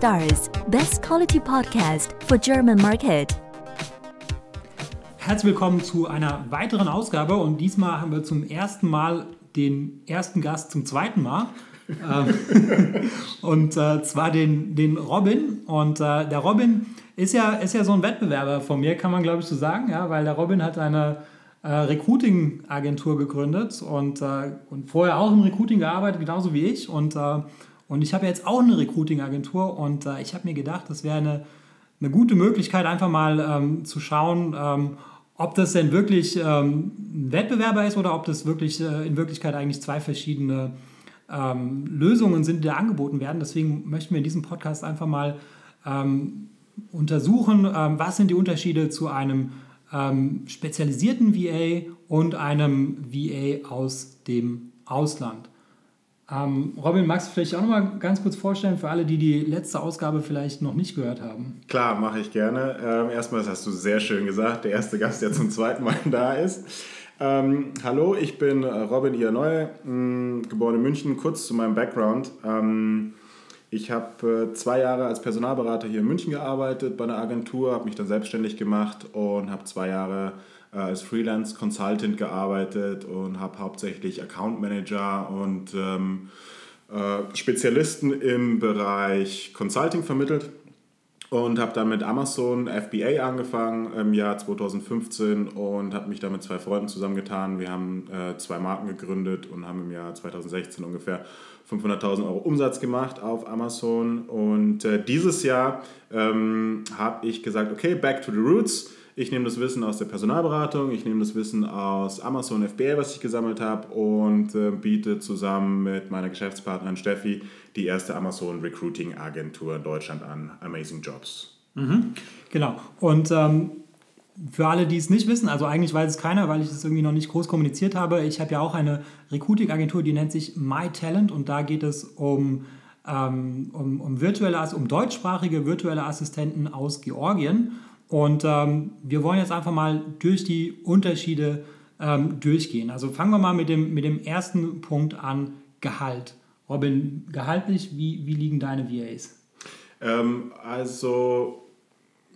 Stars, best quality podcast for German market. Herzlich willkommen zu einer weiteren Ausgabe und diesmal haben wir zum ersten Mal den ersten Gast zum zweiten Mal. Ähm, und äh, zwar den, den Robin. Und äh, der Robin ist ja, ist ja so ein Wettbewerber von mir, kann man glaube ich so sagen, ja, weil der Robin hat eine äh, Recruiting-Agentur gegründet und, äh, und vorher auch im Recruiting gearbeitet, genauso wie ich. Und, äh, und ich habe jetzt auch eine Recruiting-Agentur und äh, ich habe mir gedacht, das wäre eine, eine gute Möglichkeit, einfach mal ähm, zu schauen, ähm, ob das denn wirklich ähm, ein Wettbewerber ist oder ob das wirklich äh, in Wirklichkeit eigentlich zwei verschiedene ähm, Lösungen sind, die da angeboten werden. Deswegen möchten wir in diesem Podcast einfach mal ähm, untersuchen, ähm, was sind die Unterschiede zu einem spezialisierten VA und einem VA aus dem Ausland. Ähm, Robin, magst du vielleicht auch noch mal ganz kurz vorstellen für alle, die die letzte Ausgabe vielleicht noch nicht gehört haben? Klar, mache ich gerne. Ähm, erstmal, das hast du sehr schön gesagt, der erste Gast, der zum zweiten Mal da ist. Ähm, hallo, ich bin äh, Robin Ianoy, hm, geboren in München. Kurz zu meinem Background. Ähm, ich habe äh, zwei Jahre als Personalberater hier in München gearbeitet bei einer Agentur, habe mich dann selbstständig gemacht und habe zwei Jahre äh, als Freelance Consultant gearbeitet und habe hauptsächlich Account Manager und ähm, äh, Spezialisten im Bereich Consulting vermittelt und habe dann mit Amazon FBA angefangen im Jahr 2015 und habe mich da mit zwei Freunden zusammengetan. Wir haben äh, zwei Marken gegründet und haben im Jahr 2016 ungefähr 500.000 Euro Umsatz gemacht auf Amazon. Und äh, dieses Jahr ähm, habe ich gesagt, okay, back to the roots. Ich nehme das Wissen aus der Personalberatung, ich nehme das Wissen aus Amazon FBA, was ich gesammelt habe und äh, biete zusammen mit meiner Geschäftspartnerin Steffi die erste Amazon Recruiting Agentur in Deutschland an, Amazing Jobs. Mhm, genau. Und ähm, für alle, die es nicht wissen, also eigentlich weiß es keiner, weil ich es irgendwie noch nicht groß kommuniziert habe. Ich habe ja auch eine Recruiting-Agentur, die nennt sich MyTalent und da geht es um, ähm, um, um, virtuelle, um deutschsprachige virtuelle Assistenten aus Georgien. Und ähm, wir wollen jetzt einfach mal durch die Unterschiede ähm, durchgehen. Also fangen wir mal mit dem, mit dem ersten Punkt an, Gehalt. Robin, gehaltlich, wie, wie liegen deine VAs? Ähm, also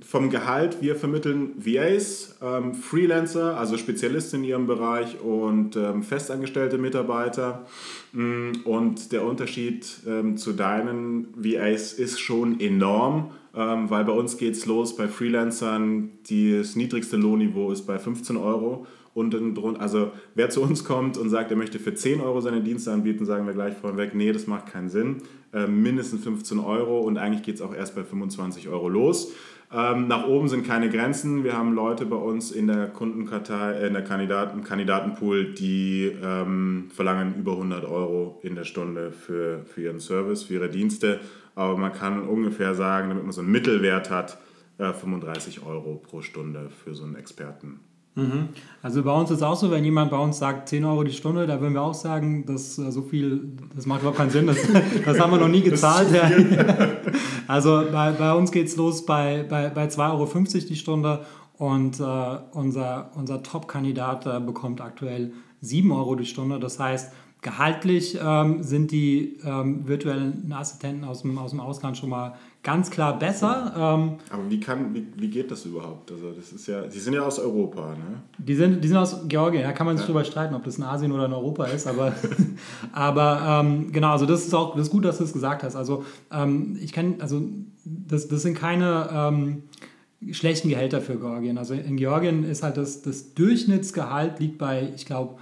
vom Gehalt, wir vermitteln VAs, ähm, Freelancer, also Spezialisten in ihrem Bereich und ähm, festangestellte Mitarbeiter. Mm, und der Unterschied ähm, zu deinen VAs ist schon enorm ähm, weil bei uns geht es los bei Freelancern, das niedrigste Lohnniveau ist bei 15 Euro. Und drunter, also wer zu uns kommt und sagt, er möchte für 10 Euro seine Dienste anbieten, sagen wir gleich vorweg, nee, das macht keinen Sinn. Ähm, mindestens 15 Euro und eigentlich geht es auch erst bei 25 Euro los. Ähm, nach oben sind keine Grenzen. Wir haben Leute bei uns in der Kundenkartei, äh, in der Kandidaten, Kandidatenpool, die ähm, verlangen über 100 Euro in der Stunde für, für ihren Service, für ihre Dienste aber man kann ungefähr sagen, damit man so einen Mittelwert hat, 35 äh, Euro pro Stunde für so einen Experten. Mhm. Also bei uns ist es auch so, wenn jemand bei uns sagt 10 Euro die Stunde, da würden wir auch sagen, dass äh, so viel, das macht überhaupt keinen Sinn, das, das haben wir noch nie gezahlt. also bei, bei uns geht es los bei, bei, bei 2,50 Euro die Stunde und äh, unser, unser Top-Kandidat äh, bekommt aktuell 7 Euro die Stunde. Das heißt, Gehaltlich ähm, sind die ähm, virtuellen Assistenten aus dem, aus dem Ausland schon mal ganz klar besser. Ähm, Aber wie, kann, wie, wie geht das überhaupt? Also das ist ja, die sind ja aus Europa, ne? Die sind, die sind aus Georgien, da kann man sich ja. drüber streiten, ob das in Asien oder in Europa ist, aber, aber ähm, genau, also das ist auch das ist gut, dass du es gesagt hast. Also ähm, ich kenne, also das, das sind keine ähm, schlechten Gehälter für Georgien. Also in Georgien ist halt das, das Durchschnittsgehalt liegt bei, ich glaube,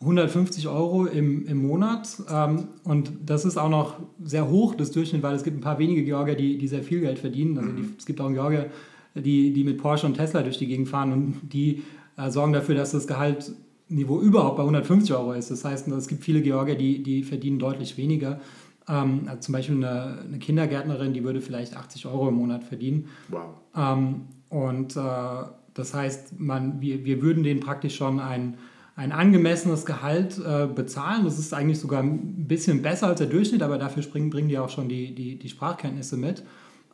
150 Euro im, im Monat. Ähm, und das ist auch noch sehr hoch, das Durchschnitt, weil es gibt ein paar wenige Georgier, die, die sehr viel Geld verdienen. Also die, es gibt auch einen Georgier, die, die mit Porsche und Tesla durch die Gegend fahren und die äh, sorgen dafür, dass das Gehaltniveau überhaupt bei 150 Euro ist. Das heißt, es gibt viele Georgier, die, die verdienen deutlich weniger. Ähm, also zum Beispiel eine, eine, Kindergärtnerin, die würde vielleicht 80 Euro im Monat verdienen. Wow. Ähm, und äh, das heißt, man, wir, wir würden denen praktisch schon ein ein angemessenes Gehalt äh, bezahlen. Das ist eigentlich sogar ein bisschen besser als der Durchschnitt, aber dafür springen, bringen die auch schon die, die, die Sprachkenntnisse mit.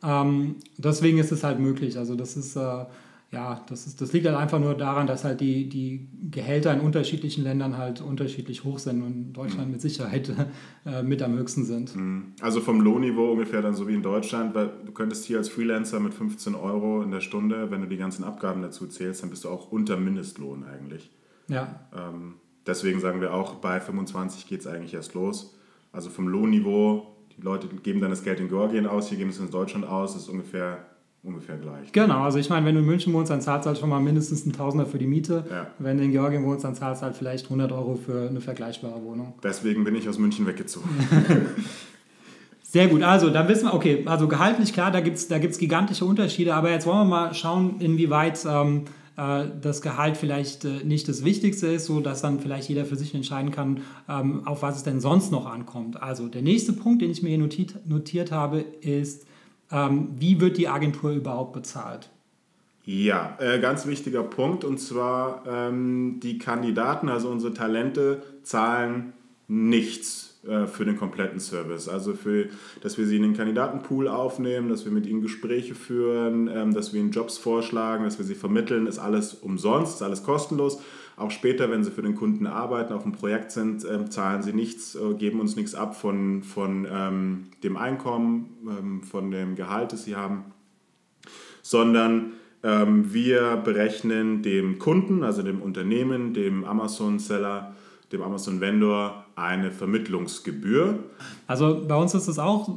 Ähm, deswegen ist es halt möglich. Also das ist, äh, ja, das, ist, das liegt halt einfach nur daran, dass halt die, die Gehälter in unterschiedlichen Ländern halt unterschiedlich hoch sind und Deutschland mhm. mit Sicherheit äh, mit am höchsten sind. Mhm. Also vom Lohnniveau ungefähr dann so wie in Deutschland, weil du könntest hier als Freelancer mit 15 Euro in der Stunde, wenn du die ganzen Abgaben dazu zählst, dann bist du auch unter Mindestlohn eigentlich. Ja. Ähm, deswegen sagen wir auch, bei 25 geht es eigentlich erst los. Also vom Lohnniveau, die Leute geben dann das Geld in Georgien aus, hier geben es in Deutschland aus, ist ungefähr ungefähr gleich. Genau, also ich meine, wenn du in München wohnst, dann zahlst du halt schon mal mindestens einen Tausender für die Miete. Ja. Wenn du in Georgien wohnst, dann zahlst du halt vielleicht 100 Euro für eine vergleichbare Wohnung. Deswegen bin ich aus München weggezogen. Sehr gut, also da wissen wir, okay, also gehaltlich klar, da gibt es da gibt's gigantische Unterschiede, aber jetzt wollen wir mal schauen, inwieweit ähm, äh, das Gehalt vielleicht äh, nicht das Wichtigste ist, so dass dann vielleicht jeder für sich entscheiden kann, ähm, auf was es denn sonst noch ankommt. Also der nächste Punkt, den ich mir hier notiert, notiert habe, ist, ähm, wie wird die Agentur überhaupt bezahlt? Ja, äh, ganz wichtiger Punkt und zwar ähm, die Kandidaten, also unsere Talente, zahlen nichts äh, für den kompletten Service. Also für, dass wir sie in den Kandidatenpool aufnehmen, dass wir mit ihnen Gespräche führen, ähm, dass wir ihnen Jobs vorschlagen, dass wir sie vermitteln, ist alles umsonst, ist alles kostenlos. Auch später, wenn sie für den Kunden arbeiten, auf dem Projekt sind, äh, zahlen sie nichts, äh, geben uns nichts ab von, von ähm, dem Einkommen, ähm, von dem Gehalt, das sie haben, sondern ähm, wir berechnen dem Kunden, also dem Unternehmen, dem Amazon-Seller, dem Amazon-Vendor eine Vermittlungsgebühr. Also bei uns ist es auch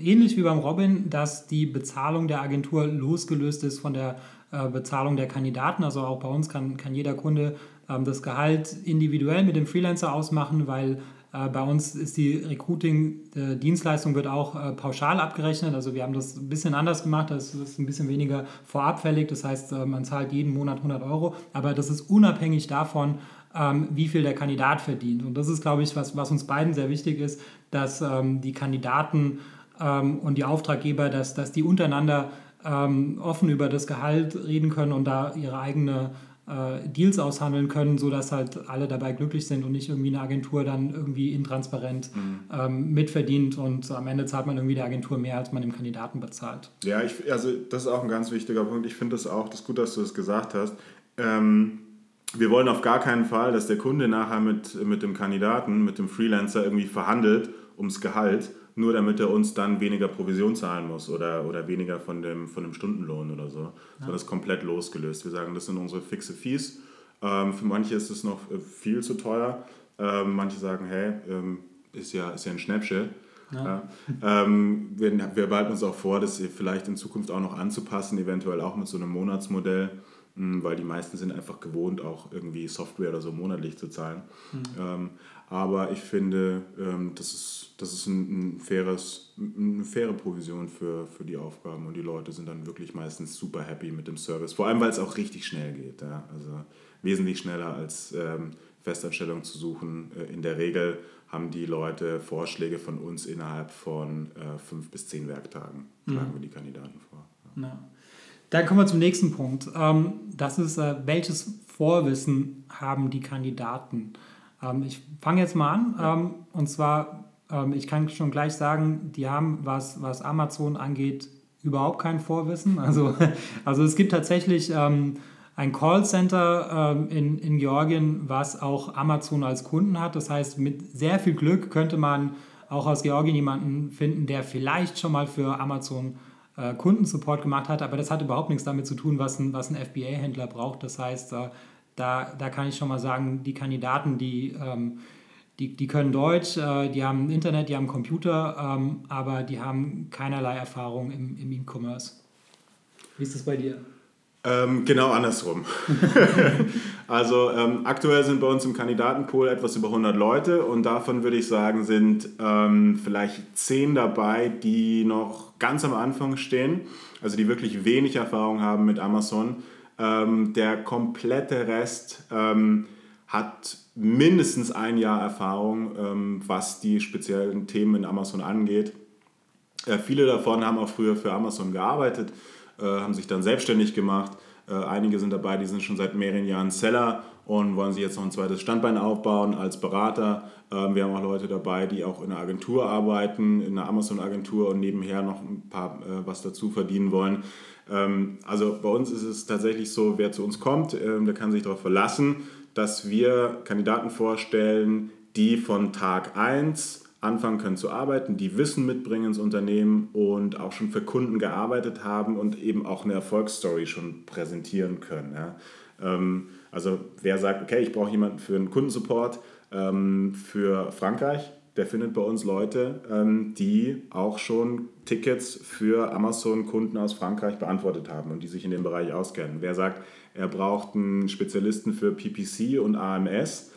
ähnlich wie beim Robin, dass die Bezahlung der Agentur losgelöst ist von der äh, Bezahlung der Kandidaten. Also auch bei uns kann, kann jeder Kunde ähm, das Gehalt individuell mit dem Freelancer ausmachen, weil äh, bei uns ist die Recruiting-Dienstleistung wird auch äh, pauschal abgerechnet. Also wir haben das ein bisschen anders gemacht. Das ist ein bisschen weniger vorabfällig. Das heißt, man zahlt jeden Monat 100 Euro. Aber das ist unabhängig davon, ähm, wie viel der Kandidat verdient. Und das ist, glaube ich, was, was uns beiden sehr wichtig ist, dass ähm, die Kandidaten und die Auftraggeber, dass, dass die untereinander ähm, offen über das Gehalt reden können und da ihre eigene äh, Deals aushandeln können, sodass halt alle dabei glücklich sind und nicht irgendwie eine Agentur dann irgendwie intransparent mhm. ähm, mitverdient und am Ende zahlt man irgendwie der Agentur mehr, als man dem Kandidaten bezahlt. Ja, ich, also das ist auch ein ganz wichtiger Punkt. Ich finde das auch, das ist gut, dass du das gesagt hast. Ähm, wir wollen auf gar keinen Fall, dass der Kunde nachher mit, mit dem Kandidaten, mit dem Freelancer irgendwie verhandelt ums Gehalt, nur damit er uns dann weniger Provision zahlen muss oder, oder weniger von dem, von dem Stundenlohn oder so. Ja. Sondern das ist komplett losgelöst. Wir sagen, das sind unsere fixe Fees. Ähm, für manche ist es noch äh, viel zu teuer. Ähm, manche sagen, hey, ähm, ist, ja, ist ja ein Schnäppchen. Ja. Ja. Ähm, wir, wir behalten uns auch vor, das vielleicht in Zukunft auch noch anzupassen, eventuell auch mit so einem Monatsmodell, weil die meisten sind einfach gewohnt, auch irgendwie Software oder so monatlich zu zahlen. Mhm. aber ich finde, ähm, das ist das ist ein, ein, faires, eine faire Provision für, für die Aufgaben und die Leute sind dann wirklich meistens super happy mit dem Service. Vor allem, weil es auch richtig schnell geht. Ja? Also wesentlich schneller als ähm, Festanstellung zu suchen. Äh, in der Regel haben die Leute Vorschläge von uns innerhalb von äh, fünf bis zehn Werktagen, schlagen mhm. wir die Kandidaten vor. Ja. Ja. Dann kommen wir zum nächsten Punkt. Ähm, das ist, äh, welches Vorwissen haben die Kandidaten? Ähm, ich fange jetzt mal an. Ähm, und zwar ich kann schon gleich sagen, die haben, was, was Amazon angeht, überhaupt kein Vorwissen. Also, also es gibt tatsächlich ein Callcenter ähm, in, in Georgien, was auch Amazon als Kunden hat. Das heißt, mit sehr viel Glück könnte man auch aus Georgien jemanden finden, der vielleicht schon mal für Amazon äh, Kundensupport gemacht hat, aber das hat überhaupt nichts damit zu tun, was ein, was ein FBA-Händler braucht. Das heißt, äh, da, da kann ich schon mal sagen, die Kandidaten, die ähm, die, die können Deutsch, äh, die haben Internet, die haben Computer, ähm, aber die haben keinerlei Erfahrung im, im E-Commerce. Wie ist das bei dir? Ähm, genau andersrum. also ähm, aktuell sind bei uns im Kandidatenpool etwas über 100 Leute und davon würde ich sagen, sind ähm, vielleicht 10 dabei, die noch ganz am Anfang stehen, also die wirklich wenig Erfahrung haben mit Amazon. Ähm, der komplette Rest ähm, hat mindestens ein Jahr Erfahrung, ähm, was die speziellen Themen in Amazon angeht. Äh, viele davon haben auch früher für Amazon gearbeitet, äh, haben sich dann selbstständig gemacht, einige sind dabei, die sind schon seit mehreren Jahren Seller und wollen sich jetzt noch ein zweites Standbein aufbauen als Berater. Ähm, wir haben auch Leute dabei, die auch in einer Agentur arbeiten, in einer Amazon-Agentur und nebenher noch ein paar äh, was dazu verdienen wollen. Ähm, also bei uns ist es tatsächlich so, wer zu uns kommt, ähm, der kann sich darauf verlassen, dass wir Kandidaten vorstellen, die von Tag 1 anfangen können zu arbeiten, die Wissen mitbringen ins Unternehmen und auch schon für Kunden gearbeitet haben und eben auch eine Erfolgsstory schon präsentieren können. Ja. Ähm, also wer sagt, okay, ich brauche jemanden für einen Kundensupport ähm, für Frankreich, der findet bei uns Leute, ähm, die auch schon Tickets für Amazon-Kunden aus Frankreich beantwortet haben und die sich in dem Bereich auskennen. Wer sagt, er braucht einen Spezialisten für PPC und AMS,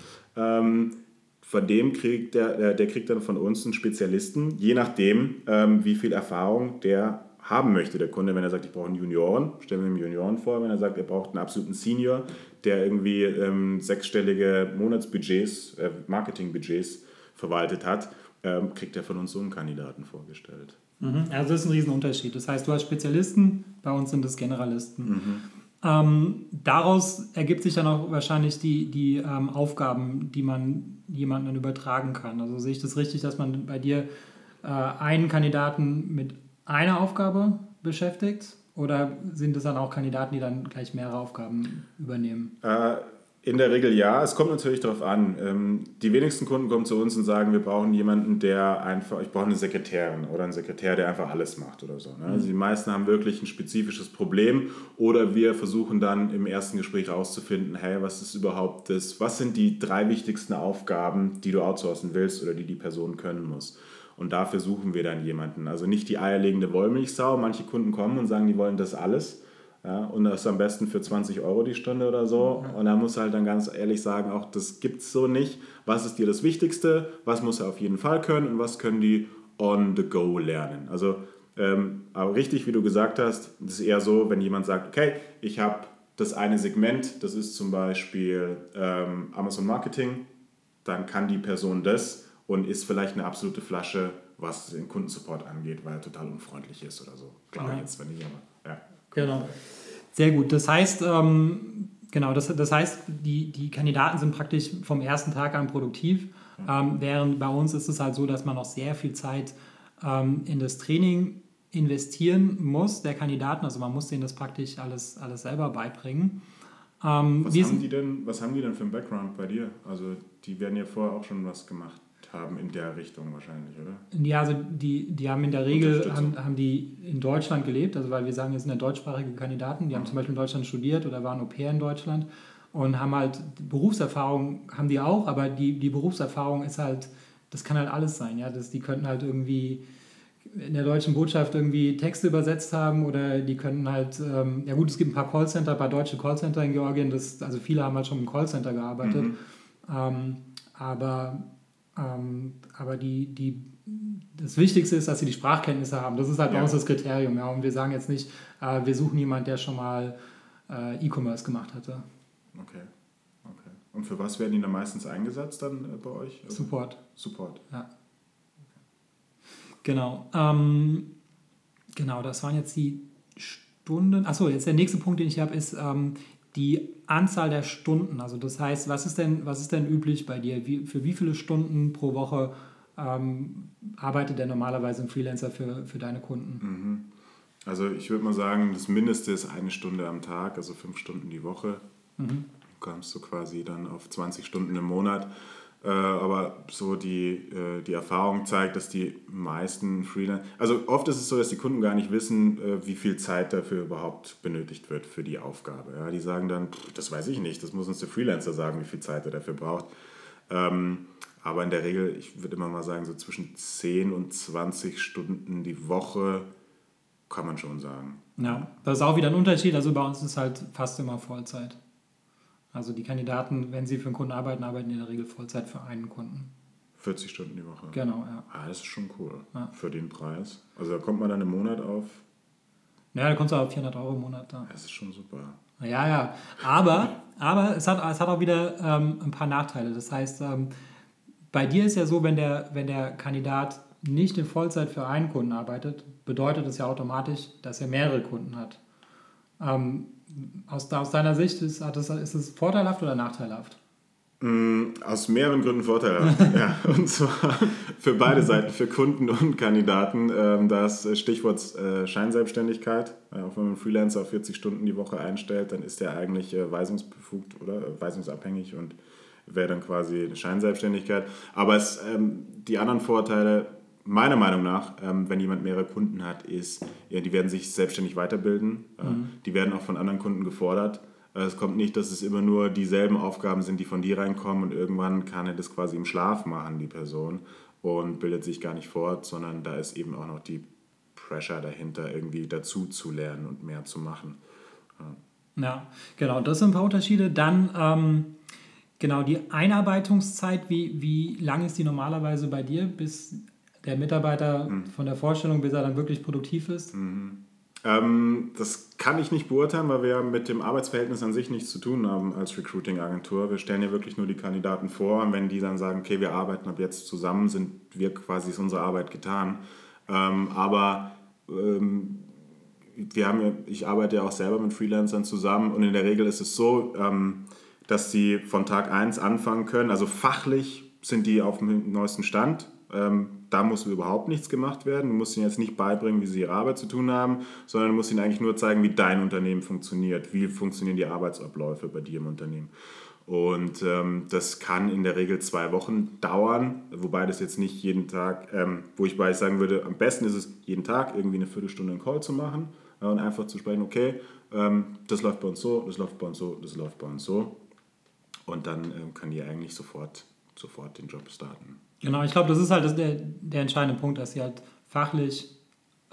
von dem kriegt der, der kriegt dann von uns einen Spezialisten, je nachdem, ähm, wie viel Erfahrung der haben möchte, der Kunde. Wenn er sagt, ich brauche einen Junioren, stellen wir ihm Junioren vor. Wenn er sagt, er braucht einen absoluten Senior, der irgendwie ähm, sechsstellige Monatsbudgets, äh, Marketingbudgets verwaltet hat, ähm, kriegt er von uns so einen Kandidaten vorgestellt. Mhm. Also das ist ein Riesenunterschied. Das heißt, du hast Spezialisten, bei uns sind es Generalisten. Mhm. Ähm, daraus ergibt sich dann auch wahrscheinlich die, die ähm, Aufgaben, die man jemandem übertragen kann. Also sehe ich das richtig, dass man bei dir äh, einen Kandidaten mit einer Aufgabe beschäftigt? Oder sind es dann auch Kandidaten, die dann gleich mehrere Aufgaben übernehmen? Äh, in der Regel ja. Es kommt natürlich darauf an. Ähm, die wenigsten Kunden kommen zu uns und sagen, wir brauchen jemanden, der einfach, ich brauche eine Sekretärin oder einen Sekretär, der einfach alles macht oder so. Ne? Also die meisten haben wirklich ein spezifisches Problem oder wir versuchen dann im ersten Gespräch herauszufinden, hey, was ist überhaupt das, was sind die drei wichtigsten Aufgaben, die du outsourcen willst oder die die Person können muss. Und dafür suchen wir dann jemanden. Also nicht die eierlegende Wollmilchsau. Manche Kunden kommen und sagen, die wollen das alles ja, und das am besten für 20 Euro die Stunde oder so. Und da muss halt dann ganz ehrlich sagen, auch das gibt es so nicht. Was ist dir das Wichtigste? Was muss er auf jeden Fall können und was können die on the go lernen? Also, ähm, aber richtig, wie du gesagt hast, das ist eher so, wenn jemand sagt, okay, ich habe das eine Segment, das ist zum Beispiel ähm, Amazon Marketing, dann kann die Person das und ist vielleicht eine absolute Flasche, was den Kundensupport angeht, weil er total unfreundlich ist oder so. Glaube ich jetzt, wenn ich aber, ja. Genau. Sehr gut. Das heißt, ähm, genau, das, das heißt, die, die Kandidaten sind praktisch vom ersten Tag an produktiv, ähm, während bei uns ist es halt so, dass man noch sehr viel Zeit ähm, in das Training investieren muss, der Kandidaten. Also man muss denen das praktisch alles, alles selber beibringen. Ähm, was, haben die denn, was haben die denn für einen Background bei dir? Also die werden ja vorher auch schon was gemacht haben in der Richtung wahrscheinlich, oder? Ja, also die, die haben in der Regel haben, haben die in Deutschland gelebt, also weil wir sagen, es sind ja deutschsprachige Kandidaten, die mhm. haben zum Beispiel in Deutschland studiert oder waren Au pair in Deutschland und haben halt Berufserfahrung, haben die auch, aber die, die Berufserfahrung ist halt, das kann halt alles sein, ja, das, die könnten halt irgendwie in der deutschen Botschaft irgendwie Texte übersetzt haben oder die können halt, ähm, ja gut, es gibt ein paar Callcenter, ein paar deutsche Callcenter in Georgien, das, also viele haben halt schon im Callcenter gearbeitet, mhm. ähm, aber aber die, die, das Wichtigste ist, dass sie die Sprachkenntnisse haben. Das ist halt ja. bei uns das Kriterium. Ja. Und wir sagen jetzt nicht, äh, wir suchen jemanden, der schon mal äh, E-Commerce gemacht hatte. Okay. okay. Und für was werden die dann meistens eingesetzt dann äh, bei euch? Also Support. Support. Ja. Genau. Ähm, genau, das waren jetzt die Stunden. Achso, jetzt der nächste Punkt, den ich habe, ist, ähm, die Anzahl der Stunden. Also das heißt, was ist denn, was ist denn üblich bei dir? Wie, für wie viele Stunden pro Woche ähm, arbeitet der normalerweise ein Freelancer für, für deine Kunden? Mhm. Also ich würde mal sagen, das Mindeste ist eine Stunde am Tag, also fünf Stunden die Woche. Mhm. Kommst du quasi dann auf 20 Stunden im Monat. Äh, aber so die, äh, die Erfahrung zeigt, dass die meisten Freelancer, also oft ist es so, dass die Kunden gar nicht wissen, äh, wie viel Zeit dafür überhaupt benötigt wird für die Aufgabe. Ja, die sagen dann, das weiß ich nicht, das muss uns der Freelancer sagen, wie viel Zeit er dafür braucht. Ähm, aber in der Regel, ich würde immer mal sagen, so zwischen 10 und 20 Stunden die Woche kann man schon sagen. Ja, das ist auch wieder ein Unterschied. Also bei uns ist halt fast immer Vollzeit. Also die Kandidaten, wenn sie für einen Kunden arbeiten, arbeiten in der Regel Vollzeit für einen Kunden. 40 Stunden die Woche. Genau, ja. Ah, das ist schon cool. Ja. Für den Preis. Also da kommt man dann im Monat auf. Ja, da kommst du auf 400 Euro im Monat da. Das ist schon super. Ja, ja. Aber, aber es, hat, es hat auch wieder ähm, ein paar Nachteile. Das heißt, ähm, bei dir ist ja so, wenn der, wenn der Kandidat nicht in Vollzeit für einen Kunden arbeitet, bedeutet das ja automatisch, dass er mehrere Kunden hat. Ähm, aus, aus deiner Sicht ist, hat das, ist es vorteilhaft oder nachteilhaft? Mm, aus mehreren Gründen vorteilhaft. ja. Und zwar für beide Seiten, für Kunden und Kandidaten. Ähm, das Stichwort äh, Scheinselbstständigkeit. Äh, auch wenn man Freelancer auf 40 Stunden die Woche einstellt, dann ist er eigentlich äh, weisungsbefugt oder äh, weisungsabhängig und wäre dann quasi eine Scheinselbstständigkeit. Aber es, ähm, die anderen Vorteile, meiner Meinung nach, ähm, wenn jemand mehrere Kunden hat, ist, ja, die werden sich selbstständig weiterbilden. Äh, mhm. Die werden auch von anderen Kunden gefordert. Äh, es kommt nicht, dass es immer nur dieselben Aufgaben sind, die von dir reinkommen und irgendwann kann er das quasi im Schlaf machen, die Person, und bildet sich gar nicht fort, sondern da ist eben auch noch die Pressure dahinter, irgendwie dazu zu lernen und mehr zu machen. Ja, ja genau, das sind ein paar Unterschiede. Dann ähm, genau die Einarbeitungszeit, wie, wie lang ist die normalerweise bei dir, bis der Mitarbeiter mhm. von der Vorstellung, bis er dann wirklich produktiv ist? Mhm. Ähm, das kann ich nicht beurteilen, weil wir mit dem Arbeitsverhältnis an sich nichts zu tun haben als Recruiting-Agentur. Wir stellen ja wirklich nur die Kandidaten vor und wenn die dann sagen, okay, wir arbeiten ab jetzt zusammen, sind wir quasi ist unsere Arbeit getan. Ähm, aber ähm, wir haben ja, ich arbeite ja auch selber mit Freelancern zusammen und in der Regel ist es so, ähm, dass sie von Tag 1 anfangen können. Also fachlich sind die auf dem neuesten Stand. Ähm, da muss überhaupt nichts gemacht werden. Du musst ihnen jetzt nicht beibringen, wie sie ihre Arbeit zu tun haben, sondern du musst ihnen eigentlich nur zeigen, wie dein Unternehmen funktioniert, wie funktionieren die Arbeitsabläufe bei dir im Unternehmen. Und ähm, das kann in der Regel zwei Wochen dauern, wobei das jetzt nicht jeden Tag, ähm, wo ich bei sagen würde, am besten ist es jeden Tag irgendwie eine Viertelstunde einen Call zu machen äh, und einfach zu sprechen, okay, ähm, das läuft bei uns so, das läuft bei uns so, das läuft bei uns so. Und dann ähm, können die eigentlich sofort, sofort den Job starten. Genau, ich glaube, das ist halt das, der, der entscheidende Punkt, dass sie halt fachlich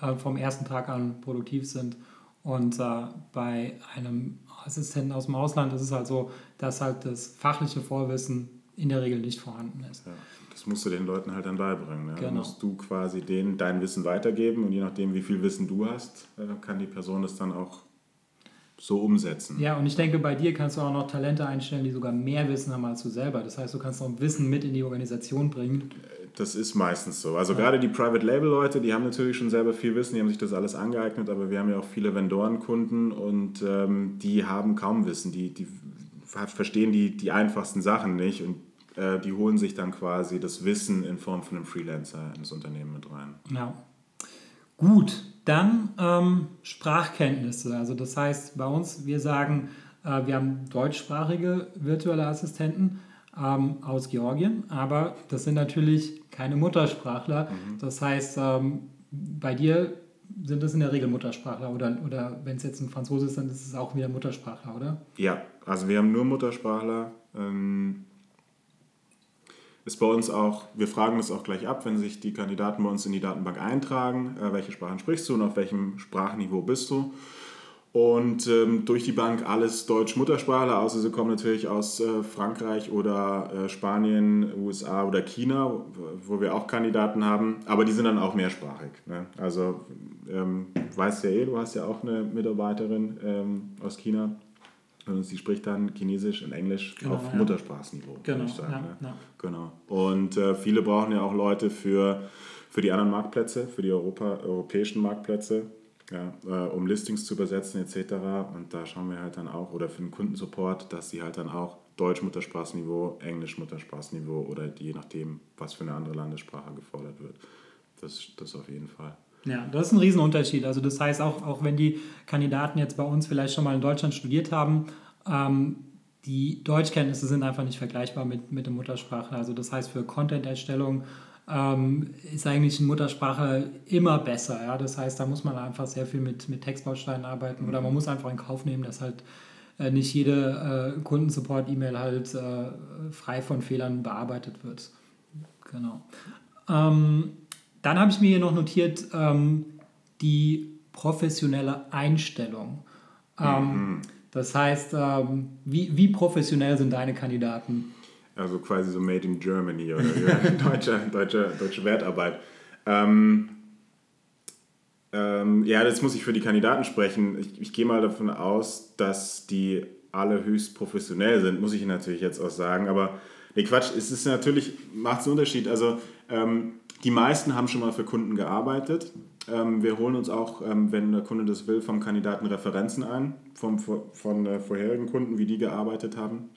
äh, vom ersten Tag an produktiv sind. Und äh, bei einem Assistenten aus dem Ausland ist es halt so, dass halt das fachliche Vorwissen in der Regel nicht vorhanden ist. Ja, das musst du den Leuten halt dann beibringen. Ne? Genau. Dann musst du quasi denen dein Wissen weitergeben und je nachdem, wie viel Wissen du hast, äh, kann die Person das dann auch so umsetzen. Ja, und ich denke, bei dir kannst du auch noch Talente einstellen, die sogar mehr Wissen haben als du selber. Das heißt, du kannst noch Wissen mit in die Organisation bringen. Das ist meistens so. Also ja. gerade die Private Label Leute, die haben natürlich schon selber viel Wissen, die haben sich das alles angeeignet, aber wir haben ja auch viele Vendorenkunden und ähm, die haben kaum Wissen, die, die verstehen die, die einfachsten Sachen nicht und äh, die holen sich dann quasi das Wissen in Form von einem Freelancer ins Unternehmen mit rein. Ja. Gut, dann ähm, Sprachkenntnisse. Also das heißt bei uns, wir sagen, äh, wir haben deutschsprachige virtuelle Assistenten ähm, aus Georgien, aber das sind natürlich keine Muttersprachler. Mhm. Das heißt, ähm, bei dir sind das in der Regel Muttersprachler oder, oder wenn es jetzt ein Franzose ist, dann ist es auch wieder Muttersprachler, oder? Ja, also wir haben nur Muttersprachler. Ähm, ist bei uns auch, wir fragen das auch gleich ab, wenn sich die Kandidaten bei uns in die Datenbank eintragen, äh, welche Sprachen sprichst du und auf welchem Sprachniveau bist du. Und ähm, durch die Bank alles Deutsch-Muttersprachler, außer sie kommen natürlich aus äh, Frankreich oder äh, Spanien, USA oder China, wo wir auch Kandidaten haben, aber die sind dann auch mehrsprachig. Ne? Also ähm, weißt ja eh, du hast ja auch eine Mitarbeiterin ähm, aus China, sie spricht dann Chinesisch und Englisch genau, auf ja. Muttersprachsniveau. Genau, sagen, ja, ne? ja. genau. Und äh, viele brauchen ja auch Leute für, für die anderen Marktplätze, für die Europa, europäischen Marktplätze, ja, äh, um Listings zu übersetzen etc. Und da schauen wir halt dann auch, oder für den Kundensupport, dass sie halt dann auch Deutsch-Muttersprachniveau, Englisch-Muttersprachniveau oder je nachdem, was für eine andere Landessprache gefordert wird. Das, das auf jeden Fall. Ja, das ist ein Riesenunterschied. Also das heißt, auch, auch wenn die Kandidaten jetzt bei uns vielleicht schon mal in Deutschland studiert haben, ähm, die Deutschkenntnisse sind einfach nicht vergleichbar mit, mit der Muttersprache. Also das heißt, für Content-Erstellung ähm, ist eigentlich eine Muttersprache immer besser. Ja? Das heißt, da muss man einfach sehr viel mit, mit Textbausteinen arbeiten oder man muss einfach in Kauf nehmen, dass halt äh, nicht jede äh, Kundensupport-E-Mail halt äh, frei von Fehlern bearbeitet wird. Genau. Ähm, dann habe ich mir hier noch notiert, ähm, die professionelle Einstellung. Ähm, mhm. Das heißt, ähm, wie, wie professionell sind deine Kandidaten? Also quasi so Made in Germany oder deutsche, deutsche, deutsche Wertarbeit. Ähm, ähm, ja, das muss ich für die Kandidaten sprechen. Ich, ich gehe mal davon aus, dass die alle höchst professionell sind, muss ich natürlich jetzt auch sagen. Aber nee, Quatsch, es ist natürlich, macht es einen Unterschied. Also ähm, die meisten haben schon mal für Kunden gearbeitet. Ähm, wir holen uns auch, ähm, wenn der Kunde das will, vom Kandidaten Referenzen ein, vom, von vorherigen Kunden, wie die gearbeitet haben.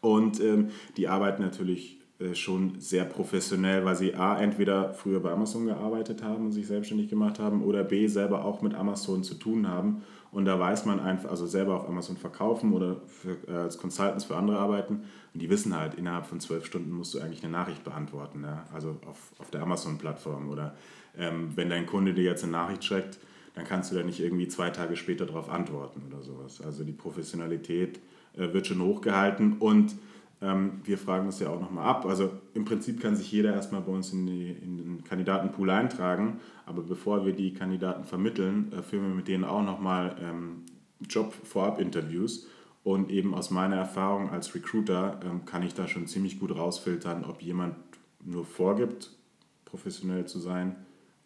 Und ähm, die arbeiten natürlich äh, schon sehr professionell, weil sie A, entweder früher bei Amazon gearbeitet haben und sich selbstständig gemacht haben oder B, selber auch mit Amazon zu tun haben. Und da weiß man einfach, also selber auf Amazon verkaufen oder für, äh, als Consultants für andere arbeiten. Und die wissen halt, innerhalb von zwölf Stunden musst du eigentlich eine Nachricht beantworten. Ja? Also auf, auf der Amazon-Plattform. Oder ähm, wenn dein Kunde dir jetzt eine Nachricht schickt, dann kannst du da nicht irgendwie zwei Tage später darauf antworten oder sowas. Also die Professionalität äh, wird schon hochgehalten und wir fragen das ja auch nochmal ab. Also im Prinzip kann sich jeder erstmal bei uns in, die, in den Kandidatenpool eintragen, aber bevor wir die Kandidaten vermitteln, äh, führen wir mit denen auch nochmal ähm, Job-Vorab-Interviews. Und eben aus meiner Erfahrung als Recruiter ähm, kann ich da schon ziemlich gut rausfiltern, ob jemand nur vorgibt, professionell zu sein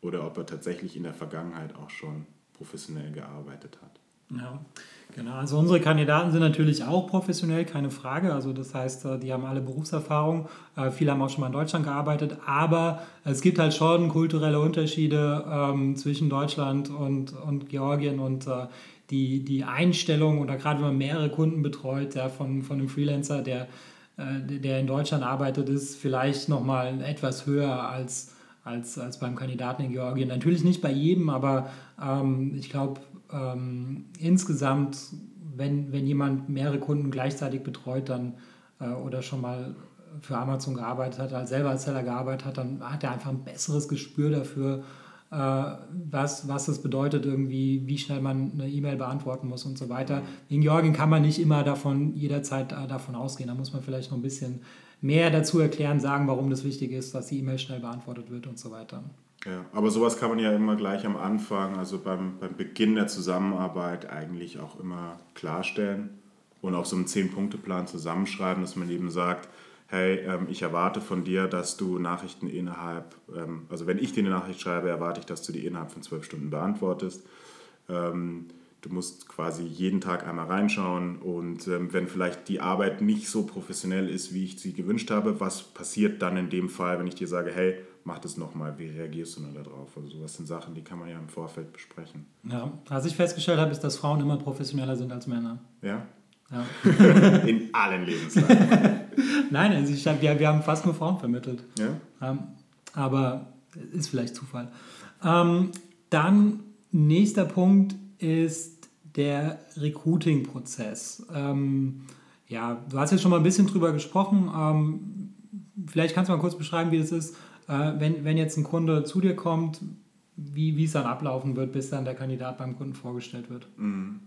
oder ob er tatsächlich in der Vergangenheit auch schon professionell gearbeitet hat. Ja, genau. Also unsere Kandidaten sind natürlich auch professionell, keine Frage. Also das heißt, äh, die haben alle Berufserfahrung. Äh, viele haben auch schon mal in Deutschland gearbeitet. Aber es gibt halt schon kulturelle Unterschiede ähm, zwischen Deutschland und, und Georgien und äh, die, die Einstellung oder gerade wenn man mehrere Kunden betreut, ja, von, von einem Freelancer, der, der in Deutschland arbeitet, ist vielleicht nochmal etwas höher als, als, als beim Kandidaten in Georgien. Natürlich nicht bei jedem, aber ähm, ich glaube, ähm, insgesamt, wenn, wenn jemand mehrere Kunden gleichzeitig betreut dann äh, oder schon mal für Amazon gearbeitet hat, als selber als Seller gearbeitet hat, dann hat er einfach ein besseres Gespür dafür, äh, was, was es bedeutet, irgendwie, wie schnell man eine E-Mail beantworten muss und so weiter. In Georgien kann man nicht immer davon jederzeit äh, davon ausgehen. Da muss man vielleicht noch ein bisschen mehr dazu erklären, sagen, warum das wichtig ist, dass die E-Mail schnell beantwortet wird und so weiter. Ja, aber sowas kann man ja immer gleich am Anfang, also beim, beim Beginn der Zusammenarbeit eigentlich auch immer klarstellen und auch so einen Zehn-Punkte-Plan zusammenschreiben, dass man eben sagt, hey, ähm, ich erwarte von dir, dass du Nachrichten innerhalb, ähm, also wenn ich dir eine Nachricht schreibe, erwarte ich, dass du die innerhalb von zwölf Stunden beantwortest. Ähm, du musst quasi jeden Tag einmal reinschauen und ähm, wenn vielleicht die Arbeit nicht so professionell ist, wie ich sie gewünscht habe, was passiert dann in dem Fall, wenn ich dir sage, hey, mach das nochmal, wie reagierst du dann darauf? Also sowas sind Sachen, die kann man ja im Vorfeld besprechen. Ja, was ich festgestellt habe, ist, dass Frauen immer professioneller sind als Männer. Ja? Ja. in allen Lebenslagen. Nein, also ich, wir, wir haben fast nur Frauen vermittelt. Ja? Ähm, aber ist vielleicht Zufall. Ähm, dann nächster Punkt ist der Recruiting-Prozess. Ähm, ja, du hast jetzt schon mal ein bisschen drüber gesprochen. Ähm, vielleicht kannst du mal kurz beschreiben, wie das ist, wenn, wenn jetzt ein Kunde zu dir kommt, wie, wie es dann ablaufen wird, bis dann der Kandidat beim Kunden vorgestellt wird. Mhm.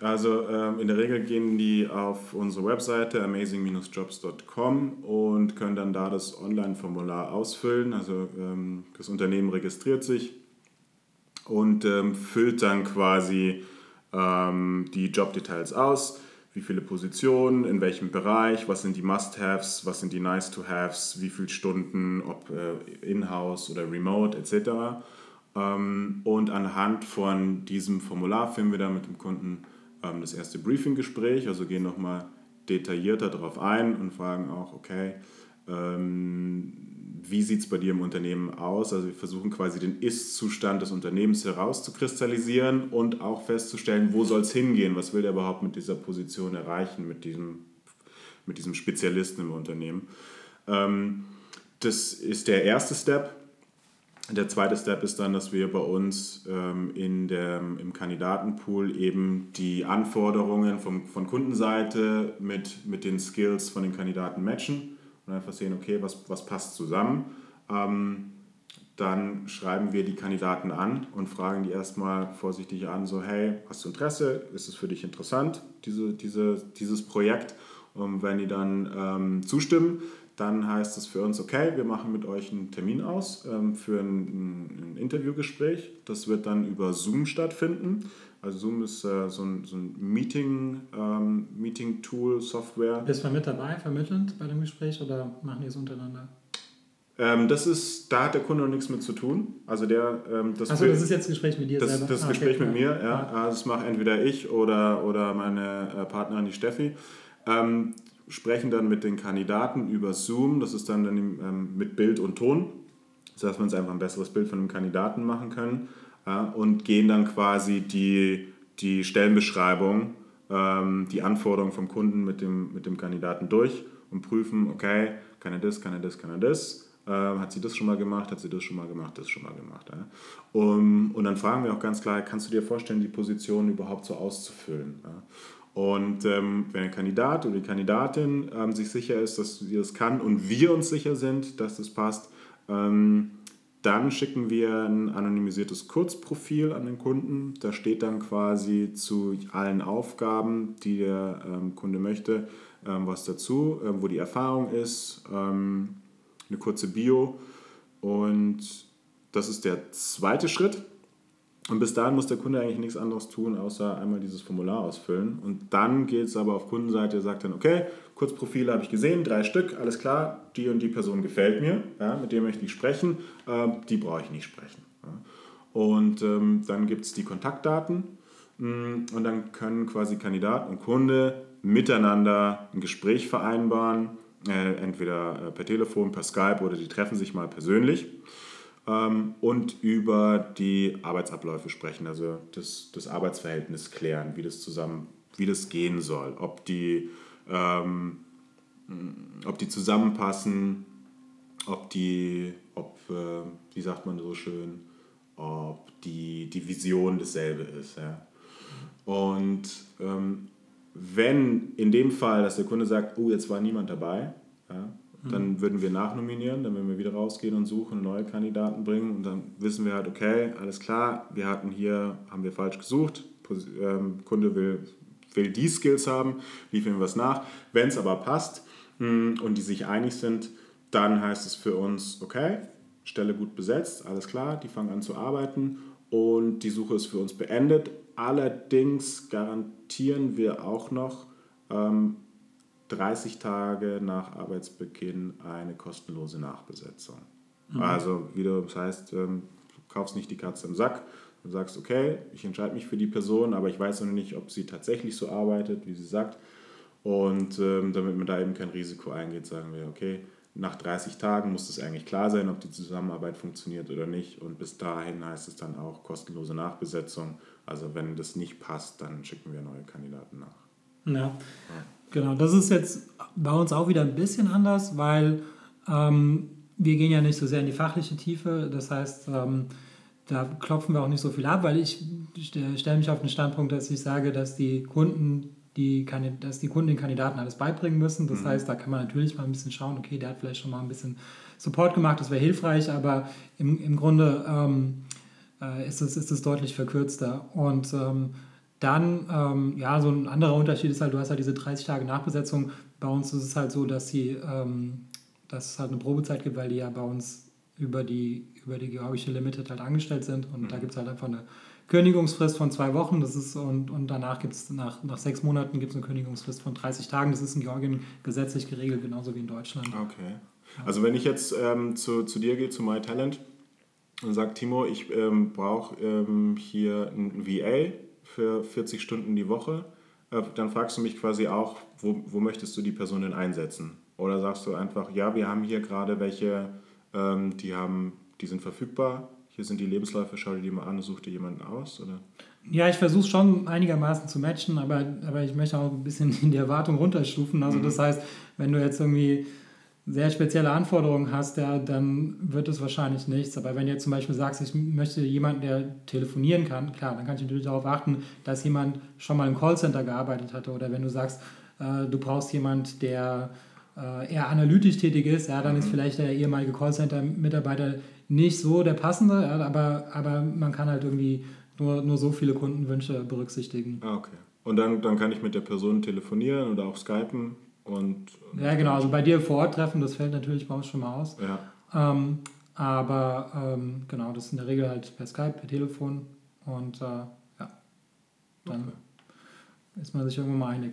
Also ähm, in der Regel gehen die auf unsere Webseite amazing-jobs.com und können dann da das Online-Formular ausfüllen. Also ähm, das Unternehmen registriert sich und ähm, füllt dann quasi ähm, die Jobdetails aus wie viele Positionen, in welchem Bereich, was sind die Must-Haves, was sind die Nice-to-Haves, wie viele Stunden, ob äh, in-house oder remote etc. Ähm, und anhand von diesem Formular führen wir dann mit dem Kunden ähm, das erste Briefing-Gespräch, also gehen nochmal detaillierter darauf ein und fragen auch, okay, ähm, wie sieht es bei dir im Unternehmen aus? Also wir versuchen quasi den Ist-Zustand des Unternehmens herauszukristallisieren und auch festzustellen, wo soll es hingehen? Was will der überhaupt mit dieser Position erreichen, mit diesem, mit diesem Spezialisten im Unternehmen? Ähm, das ist der erste Step. Der zweite Step ist dann, dass wir bei uns ähm, in der, im Kandidatenpool eben die Anforderungen vom, von Kundenseite mit, mit den Skills von den Kandidaten matchen und einfach sehen, okay, was, was passt zusammen. Ähm, dann schreiben wir die Kandidaten an und fragen die erstmal vorsichtig an, so hey, hast du Interesse? Ist es für dich interessant, diese, diese, dieses Projekt? Und wenn die dann ähm, zustimmen, dann heißt es für uns, okay, wir machen mit euch einen Termin aus ähm, für ein, ein, Interviewgespräch. Das wird dann über Zoom stattfinden. Also Zoom ist äh, so ein, so ein Meeting, ähm, Meeting-Tool, Software. Bist du mit dabei, vermittelnd bei dem Gespräch oder machen die es untereinander? Ähm, das ist, da hat der Kunde noch nichts mit zu tun. Also der, ähm, das, Achso, das ist jetzt Gespräch mit dir das, selber? Das ah, Gespräch okay, mit mir, ja. Also das mache entweder ich oder, oder meine äh, Partnerin, die Steffi. Ähm, sprechen dann mit den Kandidaten über Zoom. Das ist dann, dann ähm, mit Bild und Ton. sodass wir uns einfach ein besseres Bild von dem Kandidaten machen können äh, und gehen dann quasi die, die Stellenbeschreibung, ähm, die Anforderungen vom Kunden mit dem, mit dem Kandidaten durch und prüfen, okay, kann er das, kann er das, kann er das. Ähm, hat sie das schon mal gemacht, hat sie das schon mal gemacht, das schon mal gemacht. Ja? Um, und dann fragen wir auch ganz klar, kannst du dir vorstellen, die Position überhaupt so auszufüllen? Ja? Und ähm, wenn der Kandidat oder die Kandidatin ähm, sich sicher ist, dass sie das kann und wir uns sicher sind, dass das passt, ähm, dann schicken wir ein anonymisiertes Kurzprofil an den Kunden. Da steht dann quasi zu allen Aufgaben, die der ähm, Kunde möchte, ähm, was dazu, ähm, wo die Erfahrung ist, ähm, eine kurze Bio. Und das ist der zweite Schritt. Und bis dahin muss der Kunde eigentlich nichts anderes tun, außer einmal dieses Formular ausfüllen. Und dann geht es aber auf Kundenseite, sagt dann, okay, Kurzprofile habe ich gesehen, drei Stück, alles klar, die und die Person gefällt mir, ja, mit der möchte ich sprechen, äh, die brauche ich nicht sprechen. Ja. Und ähm, dann gibt es die Kontaktdaten mm, und dann können quasi Kandidat und Kunde miteinander ein Gespräch vereinbaren, äh, entweder äh, per Telefon, per Skype oder die treffen sich mal persönlich und über die Arbeitsabläufe sprechen, also das, das Arbeitsverhältnis klären, wie das zusammen, wie das gehen soll, ob die, ähm, ob die zusammenpassen, ob die, ob, äh, wie sagt man so schön, ob die, die Vision dasselbe ist. Ja. Und ähm, wenn in dem Fall, dass der Kunde sagt, oh, jetzt war niemand dabei, ja, dann würden wir nachnominieren, dann würden wir wieder rausgehen und suchen, neue Kandidaten bringen und dann wissen wir halt, okay, alles klar, wir hatten hier, haben wir falsch gesucht, ähm, Kunde will, will die Skills haben, liefern wir was nach. Wenn es aber passt hm, und die sich einig sind, dann heißt es für uns, okay, Stelle gut besetzt, alles klar, die fangen an zu arbeiten und die Suche ist für uns beendet. Allerdings garantieren wir auch noch, ähm, 30 Tage nach Arbeitsbeginn eine kostenlose Nachbesetzung. Mhm. Also wieder, das heißt, ähm, du kaufst nicht die Katze im Sack, du sagst, okay, ich entscheide mich für die Person, aber ich weiß noch nicht, ob sie tatsächlich so arbeitet, wie sie sagt. Und ähm, damit man da eben kein Risiko eingeht, sagen wir, okay, nach 30 Tagen muss es eigentlich klar sein, ob die Zusammenarbeit funktioniert oder nicht. Und bis dahin heißt es dann auch kostenlose Nachbesetzung. Also wenn das nicht passt, dann schicken wir neue Kandidaten nach. Ja. ja. Genau, das ist jetzt bei uns auch wieder ein bisschen anders, weil ähm, wir gehen ja nicht so sehr in die fachliche Tiefe. Das heißt, ähm, da klopfen wir auch nicht so viel ab, weil ich stelle mich auf den Standpunkt, dass ich sage, dass die Kunden die, dass die Kunden den Kandidaten alles beibringen müssen. Das mhm. heißt, da kann man natürlich mal ein bisschen schauen, okay, der hat vielleicht schon mal ein bisschen Support gemacht, das wäre hilfreich, aber im, im Grunde ähm, äh, ist, es, ist es deutlich verkürzter. Und ähm, dann, ähm, ja, so ein anderer Unterschied ist halt, du hast halt diese 30 Tage Nachbesetzung. Bei uns ist es halt so, dass, sie, ähm, dass es halt eine Probezeit gibt, weil die ja bei uns über die, über die georgische Limited halt angestellt sind. Und mhm. da gibt es halt einfach eine Kündigungsfrist von zwei Wochen. Das ist, und, und danach gibt es, nach, nach sechs Monaten gibt es eine Kündigungsfrist von 30 Tagen. Das ist in Georgien gesetzlich geregelt, genauso wie in Deutschland. Okay. Also wenn ich jetzt ähm, zu, zu dir gehe, zu MyTalent und sage, Timo, ich ähm, brauche ähm, hier ein VA, für 40 Stunden die Woche, äh, dann fragst du mich quasi auch, wo, wo möchtest du die Person denn einsetzen? Oder sagst du einfach, ja, wir haben hier gerade welche, ähm, die, haben, die sind verfügbar, hier sind die Lebensläufe, schau dir die mal an, such dir jemanden aus? Oder? Ja, ich versuche schon einigermaßen zu matchen, aber, aber ich möchte auch ein bisschen die Erwartung runterstufen. Also mhm. das heißt, wenn du jetzt irgendwie sehr spezielle Anforderungen hast, ja, dann wird es wahrscheinlich nichts. Aber wenn du jetzt zum Beispiel sagst, ich möchte jemanden, der telefonieren kann, klar, dann kann ich natürlich darauf achten, dass jemand schon mal im Callcenter gearbeitet hatte. Oder wenn du sagst, äh, du brauchst jemanden, der äh, eher analytisch tätig ist, ja, dann mhm. ist vielleicht der ehemalige Callcenter-Mitarbeiter nicht so der passende, ja, aber, aber man kann halt irgendwie nur, nur so viele Kundenwünsche berücksichtigen. Ah, okay. Und dann, dann kann ich mit der Person telefonieren oder auch skypen und, ja, genau. Also bei dir vor Ort treffen, das fällt natürlich bei uns schon mal aus. Ja. Ähm, aber ähm, genau, das ist in der Regel halt per Skype, per Telefon und äh, ja, dann okay. ist man sich irgendwann mal einig.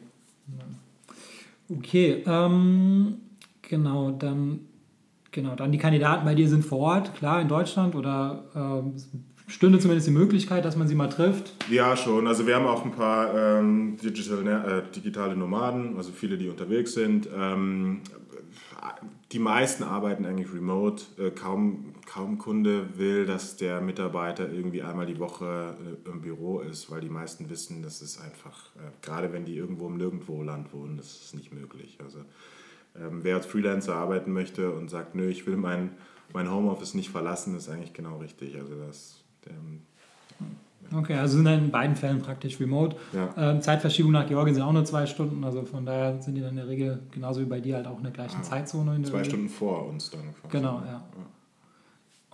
Okay, ähm, genau, dann genau, dann die Kandidaten bei dir sind vor Ort, klar, in Deutschland oder ähm, stünde zumindest die Möglichkeit, dass man sie mal trifft? Ja, schon. Also wir haben auch ein paar ähm, digital, äh, digitale Nomaden, also viele, die unterwegs sind. Ähm, die meisten arbeiten eigentlich remote. Äh, kaum, kaum Kunde will, dass der Mitarbeiter irgendwie einmal die Woche äh, im Büro ist, weil die meisten wissen, das ist einfach, äh, gerade wenn die irgendwo im Nirgendwo-Land wohnen, das ist nicht möglich. Also ähm, wer als Freelancer arbeiten möchte und sagt, nö, ich will mein, mein Homeoffice nicht verlassen, ist eigentlich genau richtig. Also das, ähm, Okay, also sind in beiden Fällen praktisch remote. Ja. Ähm, Zeitverschiebung nach Georgien sind auch nur zwei Stunden, also von daher sind die dann in der Regel genauso wie bei dir halt auch in der gleichen Zeitzone. In der zwei Regel. Stunden vor uns dann. quasi. Genau, ja.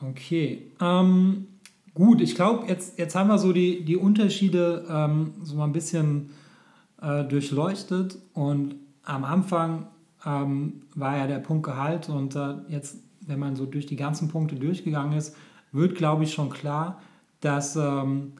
Okay. Ähm, gut, ich glaube, jetzt, jetzt haben wir so die, die Unterschiede ähm, so mal ein bisschen äh, durchleuchtet und am Anfang ähm, war ja der Punkt Gehalt und äh, jetzt, wenn man so durch die ganzen Punkte durchgegangen ist, wird, glaube ich, schon klar, dass, ähm,